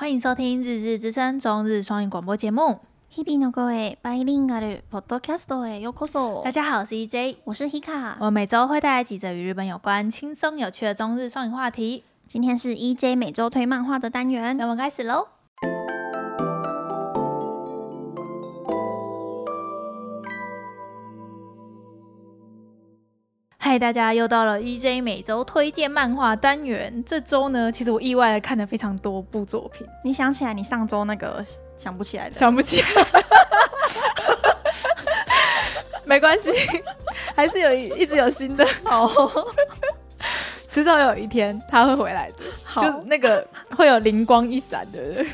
欢迎收听《日日之声》中日双语广播节目。日々の声バイリンガルポッドキャストへようこそ。大家好，我是 EJ，我是 Hika。我每周会带来几则与日本有关、轻松有趣的中日双语话题。今天是 EJ 每周推漫画的单元，那我们开始喽。 嗨，大家又到了 EJ 每周推荐漫画单元。这周呢，其实我意外的看了非常多部作品。你想起来你上周那个想不起来的？想不起来，没关系，还是有一直有新的。好，迟早有一天他会回来的。好，就那个会有灵光一闪的。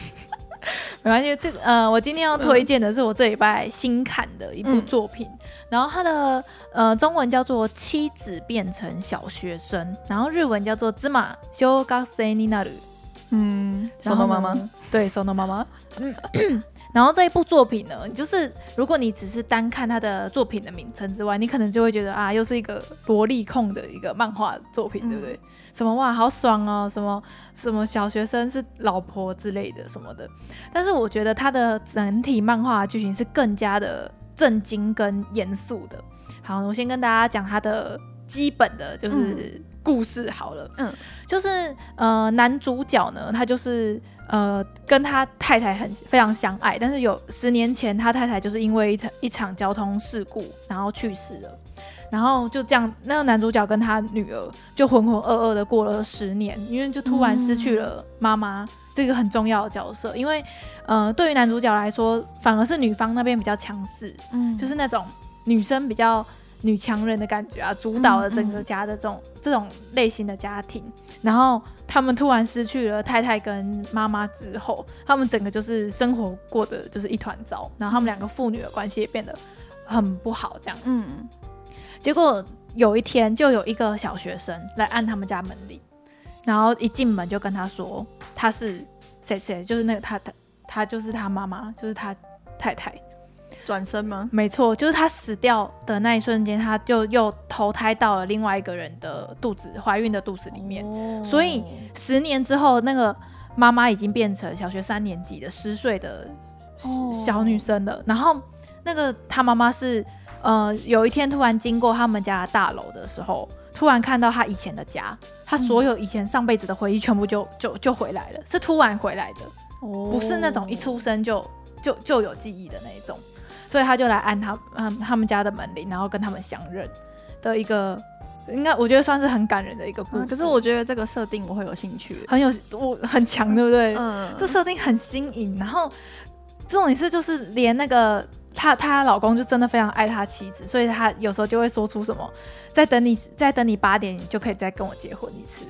没关系，这个呃，我今天要推荐的是我这礼拜新看的一部作品，嗯、然后它的呃中文叫做《妻子变成小学生》，然后日文叫做《妻小学生になる》。嗯，收到妈妈，对，收到妈妈。嗯，然后这一部作品呢，就是如果你只是单看它的作品的名称之外，你可能就会觉得啊，又是一个萝莉控的一个漫画作品，嗯、对不对？ 什么哇，好爽哦！什么什么小学生是老婆之类的什么的，但是我觉得它的整体漫画剧情是更加的震惊跟严肃的。好，我先跟大家讲它的基本的就是故事好了，嗯，就是呃男主角呢，他就是呃跟他太太很非常相爱，但是有十年前他太太就是因为一场一场交通事故然后去世了。然后就这样，那个男主角跟他女儿就浑浑噩噩的过了十年，因为就突然失去了妈妈这个很重要的角色。因为，呃，对于男主角来说，反而是女方那边比较强势，嗯，就是那种女生比较女强人的感觉啊，主导了整个家的这种、嗯嗯、这种类型的家庭。然后他们突然失去了太太跟妈妈之后，他们整个就是生活过得就是一团糟，然后他们两个父女的关系也变得很不好，这样，嗯。结果有一天，就有一个小学生来按他们家门铃，然后一进门就跟他说他是谁谁，就是那个他他他就是他妈妈，就是他太太。转身吗？没错，就是他死掉的那一瞬间，他就又投胎到了另外一个人的肚子，怀孕的肚子里面。哦、所以十年之后，那个妈妈已经变成小学三年级的十岁的小女生了。哦、然后那个他妈妈是。呃，有一天突然经过他们家的大楼的时候，突然看到他以前的家，他所有以前上辈子的回忆全部就就就回来了，是突然回来的，哦、不是那种一出生就就就有记忆的那一种，所以他就来按他嗯他们家的门铃，然后跟他们相认的一个，应该我觉得算是很感人的一个故事。嗯、可是我觉得这个设定我会有兴趣，很有我很强，对不对？嗯，这设定很新颖，然后这种也是就是连那个。她她老公就真的非常爱他妻子，所以他有时候就会说出什么，再等你再等你八点，你就可以再跟我结婚一次，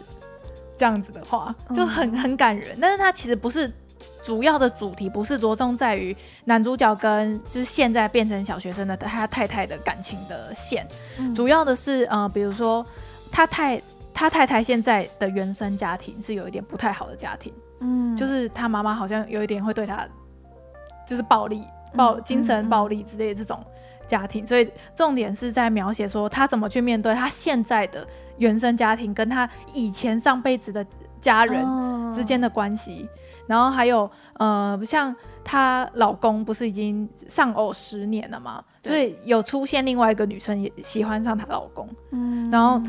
这样子的话就很很感人。但是他其实不是主要的主题，不是着重在于男主角跟就是现在变成小学生的他太太的感情的线，嗯、主要的是呃，比如说他太他太太现在的原生家庭是有一点不太好的家庭，嗯，就是他妈妈好像有一点会对他就是暴力。暴精神暴力之类的这种家庭，所以重点是在描写说他怎么去面对他现在的原生家庭跟他以前上辈子的家人之间的关系，然后还有呃，像她老公不是已经丧偶十年了吗？所以有出现另外一个女生也喜欢上她老公，嗯，然后。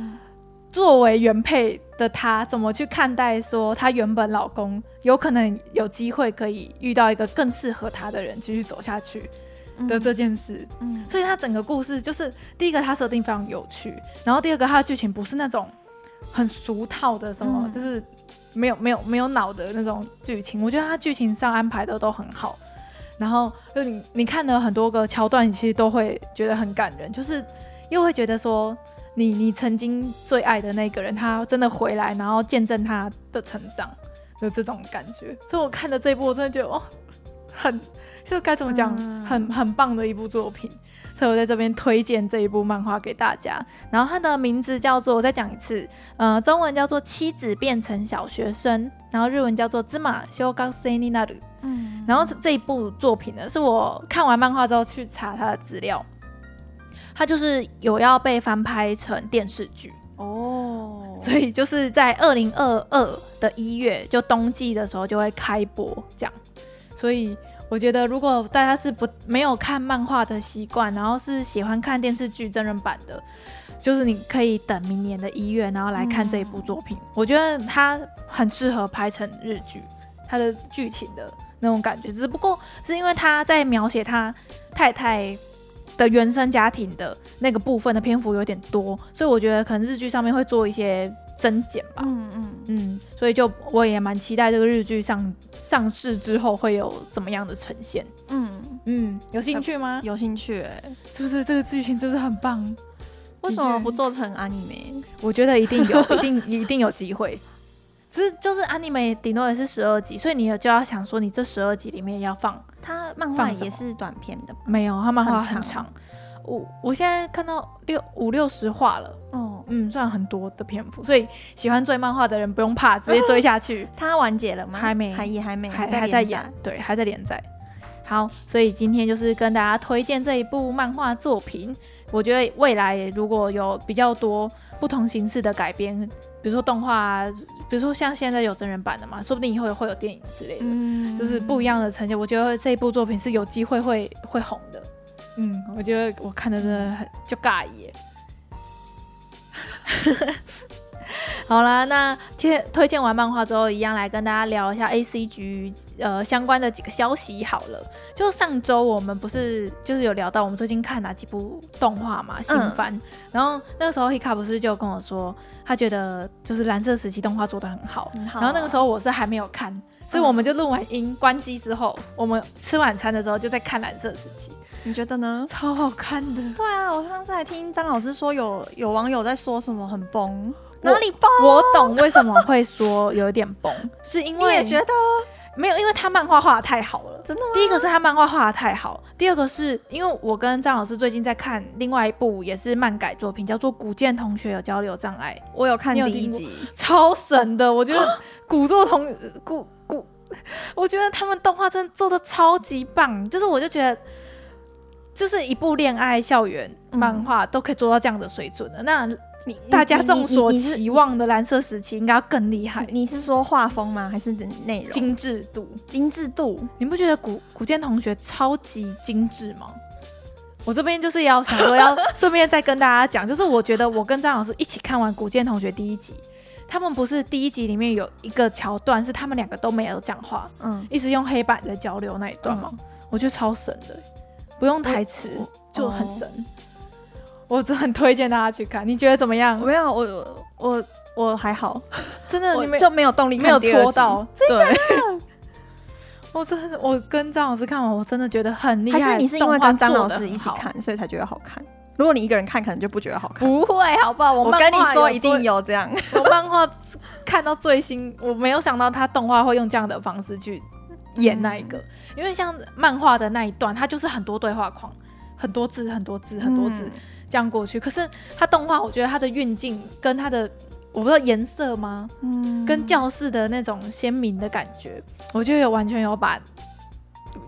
作为原配的她，怎么去看待说她原本老公有可能有机会可以遇到一个更适合她的人继续走下去的这件事？嗯，嗯，所以她整个故事就是第一个，她设定非常有趣，然后第二个，她的剧情不是那种很俗套的什么，嗯、就是没有没有没有脑的那种剧情。我觉得她剧情上安排的都很好，然后就你你看了很多个桥段，你其实都会觉得很感人，就是又会觉得说。你你曾经最爱的那个人，他真的回来，然后见证他的成长的这种感觉。所以我看的这一部，我真的觉得哦，很就该怎么讲，嗯、很很棒的一部作品。所以我在这边推荐这一部漫画给大家。然后它的名字叫做，我再讲一次，呃，中文叫做《妻子变成小学生》，然后日文叫做《妻小学生になる》。嗯，然后这一部作品呢，是我看完漫画之后去查它的资料。 它就是有要被翻拍成电视剧哦，所以就是在二零二二的一月，就冬季的时候就会开播这样。所以我觉得，如果大家是不没有看漫画的习惯，然后是喜欢看电视剧真人版的，就是你可以等明年的一月，然后来看这一部作品。嗯、我觉得它很适合拍成日剧，它的剧情的那种感觉，只不过是因为他在描写他太太的原生家庭的那个部分的篇幅有点多，所以我觉得可能日剧上面会做一些增减吧。嗯嗯嗯，所以就我也蛮期待这个日剧上上市之后会有怎么样的呈现。嗯嗯，有兴趣吗？有兴趣 是不是这个剧情是不是很棒？为什么不做成 anime？我觉得一定有，一定一定有机会。只是就是 anime 顶多也是十二集，所以你就要想说，你这十二集里面要放它漫画也是短片的，没有，他漫画很长。我我现在看到六五六十话了，哦，嗯，算很多的篇幅，所以喜欢追漫画的人不用怕，直接追下去。他完结了吗？还没，还也还没，还还在演，对，还在连载。好，所以今天就是跟大家推荐这一部漫画作品。我觉得未来如果有比较多不同形式的改编。比如说动画啊，比如说像现在有真人版的嘛，说不定以后也会有电影之类的，嗯、就是不一样的呈现。我觉得这一部作品是有机会会会红的。嗯，我觉得我看的真的很就尬耶。好啦，那推推荐完漫画之后，一样来跟大家聊一下 ACG 呃相关的几个消息。好了，就上周我们不是就是有聊到我们最近看哪几部动画嘛，新番。嗯、然后那个时候 Hika 不是就跟我说，他觉得就是蓝色时期动画做的很好。很好啊、然后那个时候我是还没有看，所以我们就录完音关机之后，我们吃晚餐的时候就在看蓝色时期。你觉得呢？超好看的。对啊，我上次还听张老师说有有网友在说什么很崩。哪里崩？我懂为什么会说有点崩，是因为你也觉得没有，因为他漫画画的太好了，真的吗？第一个是他漫画画的太好，第二个是因为我跟张老师最近在看另外一部也是漫改作品，叫做《古剑同学有交流障碍》，我有看第一集，超神的，我觉得 古作同古古，我觉得他们动画真的做的超级棒，就是我就觉得，就是一部恋爱校园漫画都可以做到这样的水准的，那。大家众所期望的蓝色时期应该要更厉害。你是说画风吗？还是内容？精致度，精致度。你不觉得古古建同学超级精致吗？我这边就是要想说，要 顺便再跟大家讲，就是我觉得我跟张老师一起看完古建同学第一集，他们不是第一集里面有一个桥段是他们两个都没有讲话，嗯，一直用黑板在交流那一段吗？嗯、我觉得超神的，不用台词就很神。哦我真很推荐大家去看，你觉得怎么样？没有，我我我还好，真的，你们就没有动力，没有戳到，对。我真的，我跟张老师看完，我真的觉得很厉害。还是你是因为跟张老师一起看，所以才觉得好看？如果你一个人看，可能就不觉得好看。不会，好不好？我跟你说，一定有这样。我漫画看到最新，我没有想到他动画会用这样的方式去演那一个，因为像漫画的那一段，它就是很多对话框，很多字，很多字，很多字。这样过去，可是它动画，我觉得它的运镜跟它的，我不知道颜色吗？嗯，跟教室的那种鲜明的感觉，我觉得有完全有把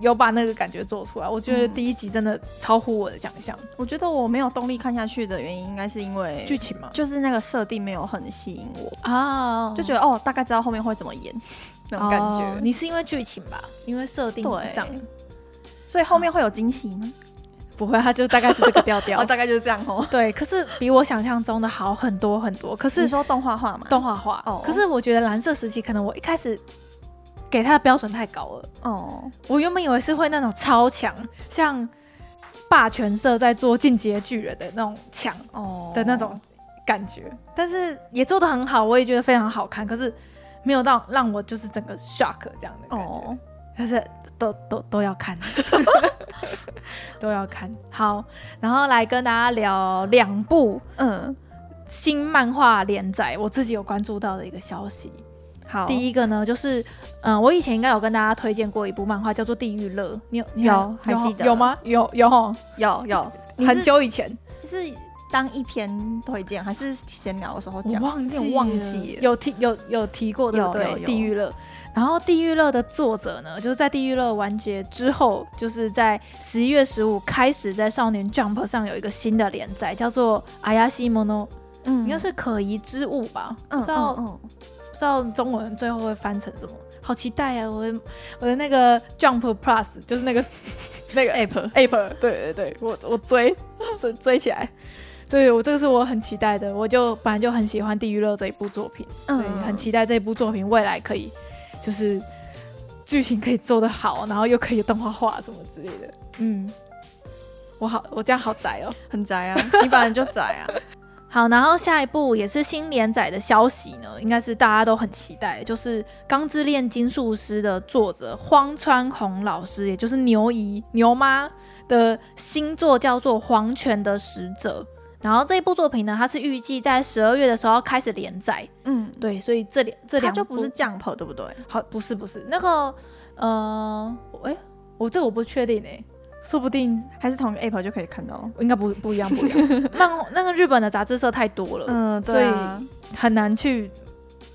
有把那个感觉做出来。我觉得第一集真的超乎我的想象。嗯，我觉得我没有动力看下去的原因，应该是因为剧情嘛，就是那个设定没有很吸引我啊，就觉得哦，大概知道后面会怎么演 那种感觉。哦，你是因为剧情吧？因为设定上，所以后面会有惊喜吗？不会，他就大概是这个调调，哦，大概就是这样哦。对，可是比我想象中的好很多很多。可是你说动画化嘛？动画化哦。可是我觉得蓝色时期可能我一开始给他的标准太高了哦。我原本以为是会那种超强，像霸权社在做进阶巨人的那种强哦的那种感觉，哦，但是也做的很好，我也觉得非常好看。可是没有到让我就是整个 shock 这样的感觉，哦，可是都都都要看。都要看。好，然后来跟大家聊两部嗯。新漫画连载，我自己有关注到的一个消息。好，第一个呢就是嗯，我以前应该有跟大家推荐过一部漫画，叫做《地狱乐》，你有你有还记得？有吗？有有有有，很久以前。是当一篇推荐还是闲聊的时候讲？忘记忘记有提有有提过对不对？《地狱乐》。然后《地狱乐》的作者呢，就是在《地狱乐》完结之后，就是在十一月十五开始在少年 Jump 上有一个新的连载，叫做《阿亚西莫诺嗯，应该是可疑之物吧？嗯，不知道，嗯嗯、不知道中文最后会翻成什么？好期待啊！我的我的那个 Jump Plus 就是那个 那个 App App，对对对，我我追追追起来。对，我这个是我很期待的，我就本来就很喜欢《地狱乐》这一部作品，嗯，所以很期待这部作品未来可以就是剧情可以做得好，然后又可以动画化什么之类的。嗯，我好，我这样好宅哦，很宅啊，你本来就宅啊。好，然后下一部也是新连载的消息呢，应该是大家都很期待，就是《钢之炼金术师》的作者荒川弘老师，也就是牛姨牛妈的新作叫做《黄泉的使者》。然后这一部作品呢，它是预计在十二月的时候要开始连载。嗯，对，所以这两这两就不是 Jump 对不对？好，不是不是那个，呃，哎，我这个我不确定哎，说不定还是同一个 App 就可以看到，应该不不一样不一样。那那个日本的杂志社太多了，嗯，对啊，所以很难去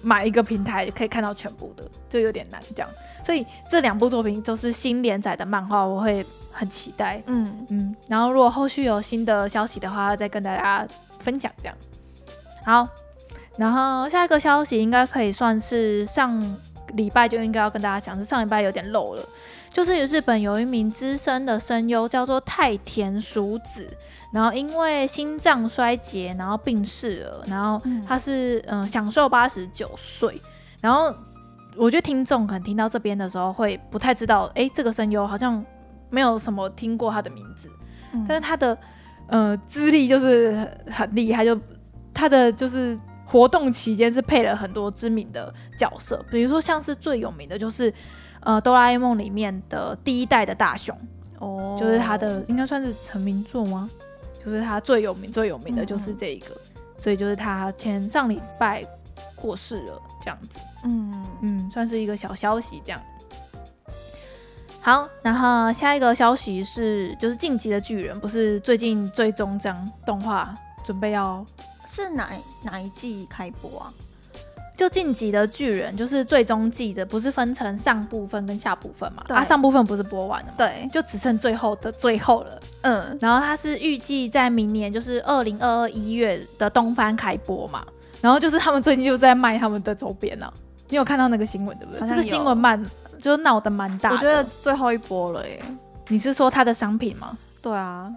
买一个平台可以看到全部的，就有点难这样。所以这两部作品都是新连载的漫画，我会。很期待，嗯嗯，然后如果后续有新的消息的话，再跟大家分享这样。好，然后下一个消息应该可以算是上礼拜就应该要跟大家讲，是上礼拜有点漏了，就是日本有一名资深的声优叫做太田淑子，然后因为心脏衰竭，然后病逝了，然后他是嗯、呃、享受八十九岁，然后我觉得听众可能听到这边的时候会不太知道，哎，这个声优好像。没有什么听过他的名字，嗯、但是他的呃资历就是很厉害，就他的就是活动期间是配了很多知名的角色，比如说像是最有名的就是呃哆啦 A 梦里面的第一代的大雄。哦，就是他的应该算是成名作吗？就是他最有名最有名的就是这一个，嗯、所以就是他前上礼拜过世了这样子，嗯。嗯，算是一个小消息这样。好，然后下一个消息是，就是《进击的巨人》不是最近最终章动画准备要是哪哪一季开播啊？就《进击的巨人》就是最终季的，不是分成上部分跟下部分嘛？对啊，上部分不是播完了吗？对，就只剩最后的最后了。嗯，然后它是预计在明年，就是二零二二一月的东番开播嘛。然后就是他们最近就在卖他们的周边呢、啊。你有看到那个新闻对不对？这个新闻慢。就闹得蛮大的，我觉得最后一波了耶。你是说他的商品吗？对啊，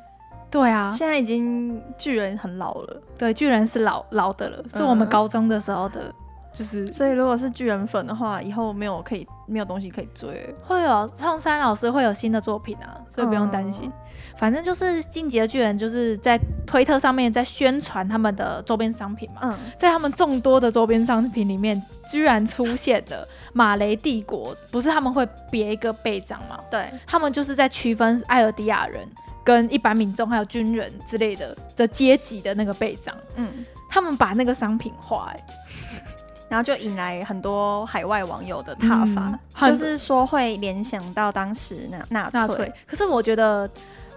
对啊，现在已经巨人很老了。对，巨人是老老的了，是我们高中的时候的，嗯、就是。所以如果是巨人粉的话，以后没有可以没有东西可以追。会有创山老师会有新的作品啊，所以不用担心。嗯反正就是《进击的巨人》，就是在推特上面在宣传他们的周边商品嘛。嗯，在他们众多的周边商品里面，居然出现的马雷帝国，不是他们会别一个背章吗？对，他们就是在区分艾尔迪亚人跟一般民众还有军人之类的的阶级的那个背章。嗯，他们把那个商品化，欸，然后就引来很多海外网友的挞伐，嗯、就是说会联想到当时那纳粹。可是我觉得。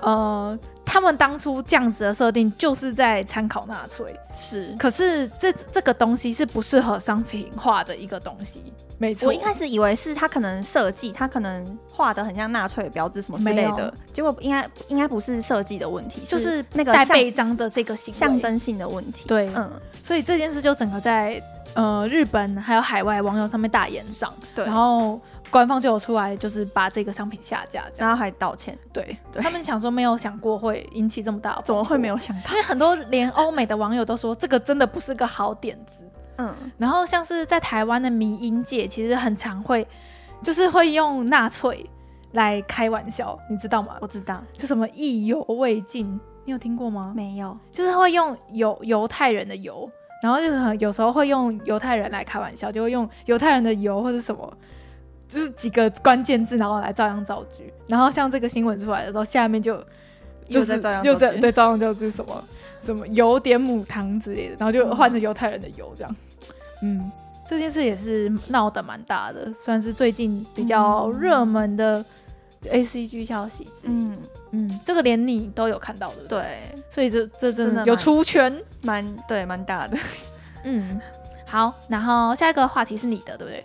呃，他们当初这样子的设定就是在参考纳粹，是。可是这这个东西是不适合商品化的一个东西，没错。我一开始以为是他可能设计，他可能画的很像纳粹的标志什么之类的，结果应该应该不是设计的问题，就是那个带背章的这个象征性的问题。对，嗯。所以这件事就整个在呃日本还有海外网友上面大炎上，对，然后。官方就有出来，就是把这个商品下架，然后还道歉。对，对他们想说没有想过会引起这么大，怎么会没有想到？因 为很多连欧美的网友都说这个真的不是个好点子。嗯，然后像是在台湾的迷音界，其实很常会就是会用纳粹来开玩笑，你知道吗？我知道，就什么意犹未尽，你有听过吗？没有，就是会用犹犹太人的犹，然后就是有时候会用犹太人来开玩笑，就会用犹太人的犹或者什么。就是几个关键字，然后来照样造句。然后像这个新闻出来的时候，下面就就是又在对照样造句什么什么有点母汤之类的，然后就换成犹太人的油这样。嗯，这件事也是闹得蛮大的，算是最近比较热门的 ACG 消息。嗯嗯，这个连你都有看到的，对，所以这这真的有出圈，蛮对蛮大的。嗯，好，然后下一个话题是你的，对不对？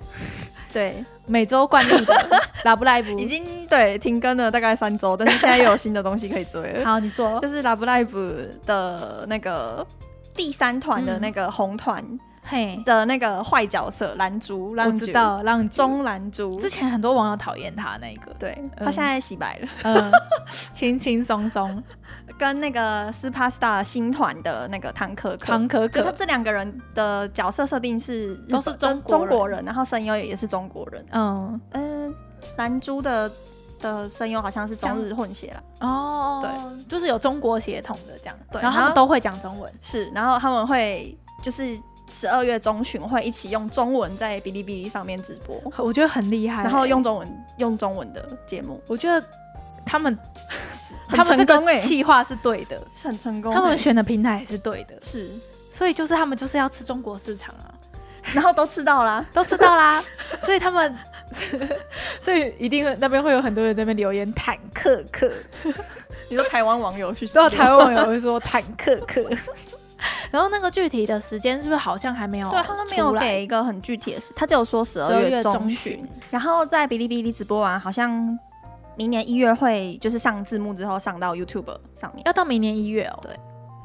对，每周惯例的 拉布赖布已经对停更了大概三周，但是现在又有新的东西可以追了。好，你说，就是拉布赖布的那个第三团的那个红团。嗯嘿的那个坏角色蓝珠，我知道，浪中蓝珠。之前很多网友讨厌他那个，对、嗯、他现在洗白了，嗯，轻轻松松。跟那个 Superstar 新团的那个唐可可，唐可可，就他这两个人的角色设定是都是中中国人，然后声优也是中国人。嗯嗯，兰珠的的声优好像是中日混血了。哦，对，就是有中国血统的这样。对，然后他们都会讲中文，是，然后他们会就是。十二月中旬会一起用中文在哔哩哔哩上面直播，我觉得很厉害、欸。然后用中文用中文的节目，我觉得他们他们这个企划是对的，是很成功。他们选的平台也是对的，是，所以就是他们就是要吃中国市场啊，然后都吃到啦，都吃到啦，所以他们所以一定那边会有很多人在那边留言坦克克，你说台湾网友去说台湾网友会说坦克克。然后那个具体的时间是不是好像还没有？对，他都没有给一个很具体的时，他只有说十二月中旬。然后在哔哩哔哩直播完，好像明年一月会就是上字幕之后上到 YouTube 上面。要到明年一月哦。对，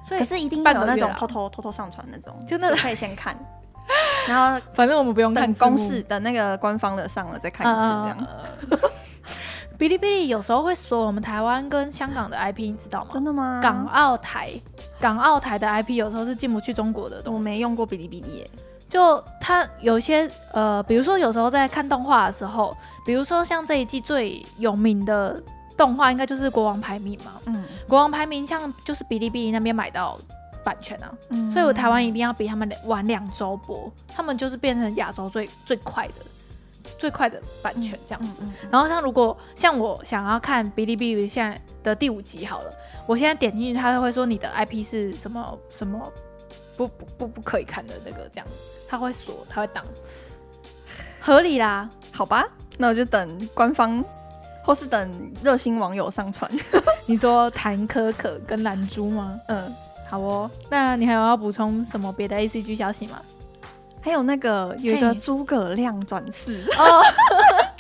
所以可是一定要有那种偷偷偷偷上传那种，就那个可以先看。然后 反正我们不用看公式等那个官方的上了再看一次这样。哔哩哔哩有时候会锁我们台湾跟香港的 IP，你知道吗？真的吗？港澳台，港澳台的 IP 有时候是进不去中国的。我没用过哔哩哔哩耶，就它有些呃，比如说有时候在看动画的时候，比如说像这一季最有名的动画，应该就是《国王排名》嘛。嗯，《国王排名》像就是哔哩哔哩那边买到版权啊，嗯，所以我台湾一定要比他们晚两周播，他们就是变成亚洲最最快的。最快的版权这样子，嗯嗯嗯、然后他如果像我想要看哔哩哔哩现在的第五集好了，我现在点进去，他会说你的 IP 是什么什么不不不不可以看的那个这样，他会锁，他会挡，合理啦，好吧，那我就等官方或是等热心网友上传。你说谭可可跟蓝珠吗？嗯，好哦，那你还有要补充什么别的 ACG 消息吗？还有那个有一个诸葛亮转世哦，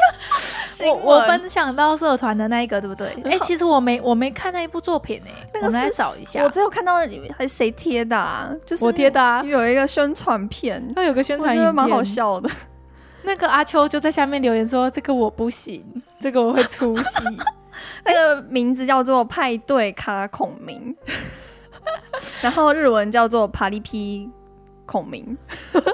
我我分享到社团的那一个对不对？哎、欸，其实我没我没看那一部作品哎、欸，那个我来找一下。我只有看到里面还是谁贴的啊？就是我贴的啊，有一个宣传片，那有个宣传影片，蛮好笑的。那个阿秋就在下面留言说：“这个我不行，这个我会出戏。”那个名字叫做派对卡孔明，然后日文叫做帕利皮。孔明，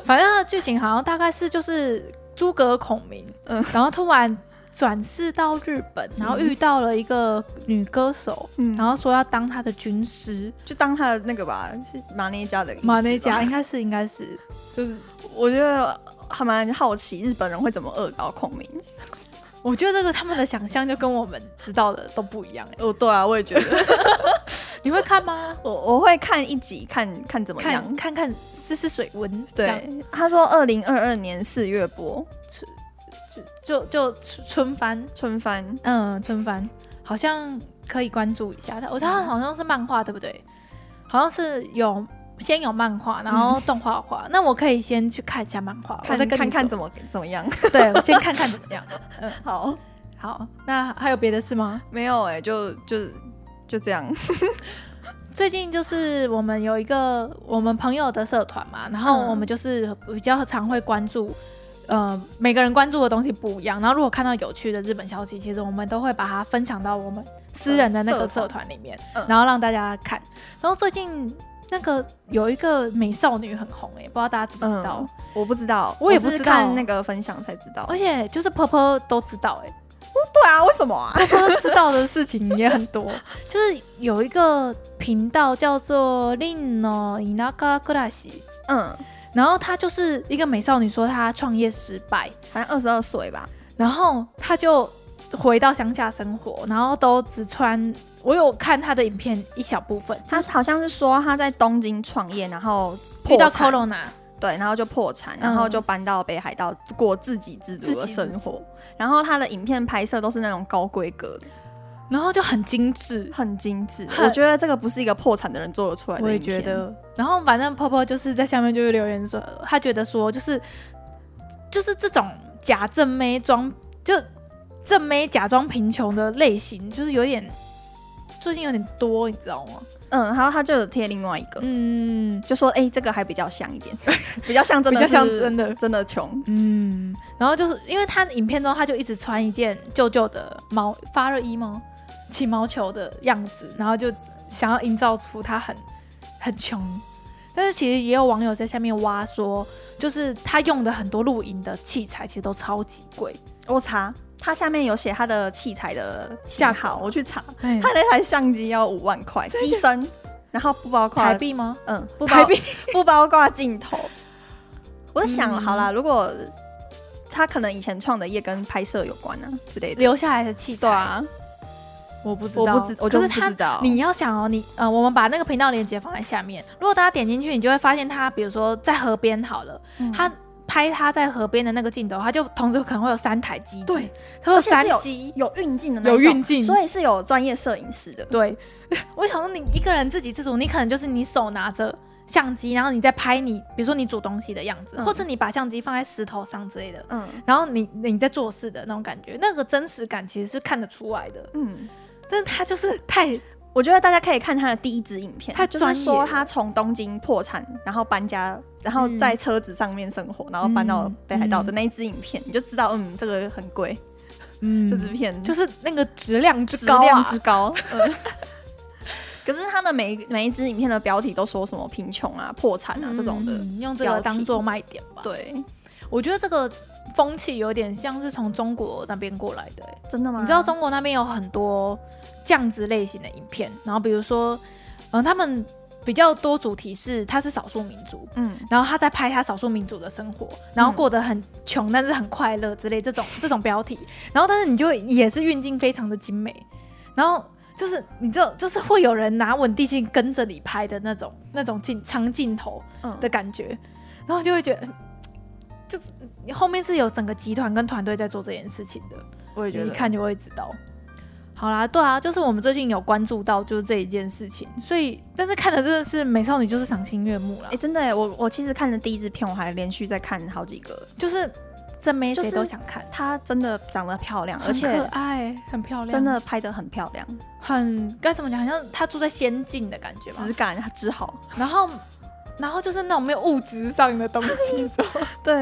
反正他的剧情好像大概是就是诸葛孔明，嗯，然后突然转世到日本，然后遇到了一个女歌手，嗯，然后说要当她的军师，就当她的那个吧，是马内加的马内加，应该是应该是，就是我觉得还蛮好奇日本人会怎么恶搞孔明。我觉得这个他们的想象就跟我们知道的都不一样。哦，对啊，我也觉得。你会看吗？我我会看一集，看看怎么样，看看看试试水温。对，他说二零二二年四月播，就就就春番，春番，嗯，春番好像可以关注一下。他，他好像是漫画，对不对？好像是有先有漫画，然后动画化。那我可以先去看一下漫画，我再看看怎么怎么样。对，我先看看怎么样。嗯，好，好。那还有别的事吗？没有哎，就就。就这样，最近就是我们有一个我们朋友的社团嘛，然后我们就是比较常会关注，呃，每个人关注的东西不一样。然后如果看到有趣的日本消息，其实我们都会把它分享到我们私人的那个社团里面，然后让大家看。然后最近那个有一个美少女很红诶、欸，不知道大家知不知道？嗯、我不知道，我也不知道，看那个分享才知道。而且就是婆婆都知道诶、欸。对啊，为什么啊？他知道的事情也很多，就是有一个频道叫做 Lino Inaka Kurashi，嗯，然后她就是一个美少女，说她创业失败，好像二十二岁吧，然后她就回到乡下生活，然后都只穿。我有看她的影片一小部分，她好像是说她在东京创业，然后遇到 Corona。对，然后就破产，然后就搬到北海道过自给自足的生活。然后他的影片拍摄都是那种高规格的，然后就很精致，很精致。我觉得这个不是一个破产的人做得出来的。我也觉得。然后反正婆婆就是在下面就是留言说，他觉得说就是就是这种假正妹装就正妹假装贫穷的类型，就是有点。最近有点多，你知道吗？嗯，然后他就有贴另外一个，嗯，就说哎、欸，这个还比较像一点，比较像真的，比较像真的，真的穷。嗯，然后就是因为他影片中他就一直穿一件旧旧的毛发热衣吗？起毛球的样子，然后就想要营造出他很很穷。但是其实也有网友在下面挖说，就是他用的很多露营的器材其实都超级贵。我查，他下面有写他的器材的价好，我去查，他那台相机要五万块，机身，然后不包括台币吗？嗯，不台币 不包括镜头。我就想，好啦，如果他可能以前创的业跟拍摄有关啊之类的，留下来的器材啊。我不知道，我不知，我就是他。你要想哦，你呃，我们把那个频道链接放在下面。如果大家点进去，你就会发现他，比如说在河边好了，嗯、他拍他在河边的那个镜头，他就同时可能会有三台机，对，他有三机，有运镜的那种，有运镜，所以是有专业摄影师的。对，我想说，你一个人自给自足，你可能就是你手拿着相机，然后你在拍你，比如说你煮东西的样子，嗯、或者你把相机放在石头上之类的，嗯，然后你你在做事的那种感觉，那个真实感其实是看得出来的，嗯。但是他就是太，我觉得大家可以看他的第一支影片，他就是说他从东京破产，然后搬家，然后在车子上面生活，嗯、然后搬到北海道的那一支影片，嗯、你就知道，嗯，这个很贵，嗯，这支片就是那个质量之高、啊，质量之高。嗯、可是他的每一每一支影片的标题都说什么贫穷啊、破产啊、嗯、这种的，用这个当做卖点吧。对，我觉得这个。风气有点像是从中国那边过来的。欸，真的吗？你知道中国那边有很多这样子类型的影片，然后比如说，嗯，他们比较多主题是他是少数民族，嗯，然后他在拍他少数民族的生活，然后过得很穷，但是很快乐之类这种这种标题，然后但是你就也是运镜非常的精美，然后就是你知道就是会有人拿稳定性跟着你拍的那种那种镜长镜头的感觉，嗯，然后就会觉得。就你后面是有整个集团跟团队在做这件事情的，我也觉得一看就会知道。好啦，对啊，就是我们最近有关注到就是这一件事情，所以但是看的真的是美少女就是赏心悦目了。哎、欸，真的，我我其实看的第一支片，我还连续在看好几个，就是真没谁都想看。她真的长得漂亮，而且可爱，很漂亮，真的拍的很漂亮，很该怎么讲？好像她住在仙境的感觉吧，质感之好，然后。然后就是那种没有物质上的东西，对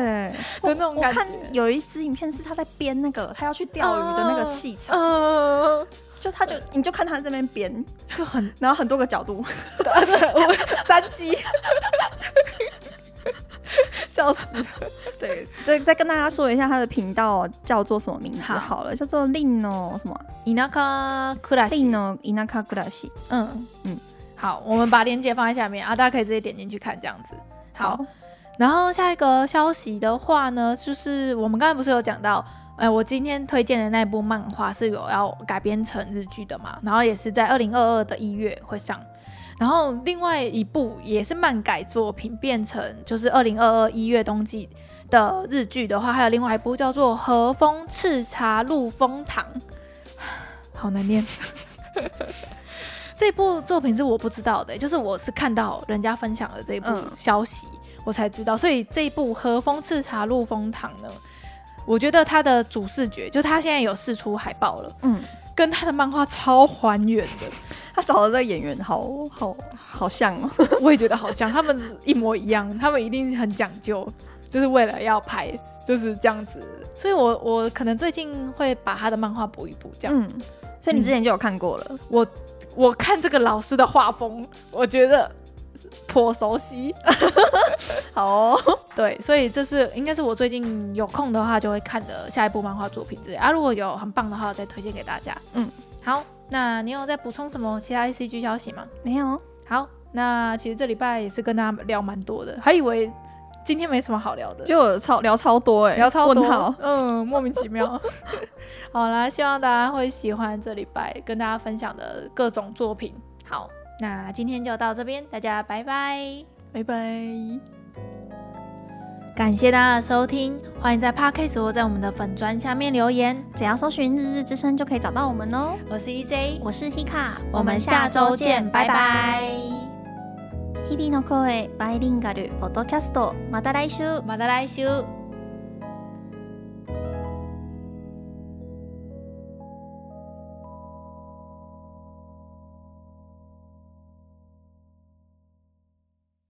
的那种感觉。我看有一支影片是他在编那个他要去钓鱼的那个器材，嗯，就他就你就看他这边编就很，然后很多个角度，三机，笑死。对，再再跟大家说一下他的频道叫做什么名字好了，叫做 Lino 什么田舎暮らし，Lino 田舎暮らし，嗯嗯。 好，我们把链接放在下面啊，大家可以直接点进去看这样子。好，好，然后下一个消息的话呢，就是我们刚才不是有讲到，哎，我今天推荐的那部漫画是有要改编成日剧的嘛，然后也是在二零二二的一月会上。然后另外一部也是漫改作品变成就是二零二二一月冬季的日剧的话，还有另外一部叫做《和风赤茶露风堂》，好难念。这部作品是我不知道的，就是我是看到人家分享的这部消息，嗯、我才知道。所以这一部《和风赤茶露风堂》呢，我觉得它的主视觉，就它现在有释出海报了，嗯，跟它的漫画超还原的。他找的这个演员好好好像哦，我也觉得好像，他们是一模一样，他们一定很讲究，就是为了要拍就是这样子。所以我我可能最近会把他的漫画补一补，这样。嗯，所以你之前就有看过了，嗯、我。我看这个老师的画风，我觉得颇熟悉。好哦，对，所以这是应该是我最近有空的话就会看的下一部漫画作品之类啊。如果有很棒的话，再推荐给大家。嗯，好，那你有在补充什么其他 ACG 消息吗？没有。好，那其实这礼拜也是跟大家聊蛮多的，还以为。今天没什么好聊的，就超聊超多哎、欸，聊超多，嗯，莫名其妙。好啦，希望大家会喜欢这礼拜跟大家分享的各种作品。好，那今天就到这边，大家拜拜，拜拜。感谢大家的收听，欢迎在 Podcast 或在我们的粉砖下面留言，只要搜寻“日日之声”就可以找到我们哦。我是 EJ，我是 Hika，我们下周见，拜拜。日々の声バイリンガルポッドキャスト。また来週。また来週。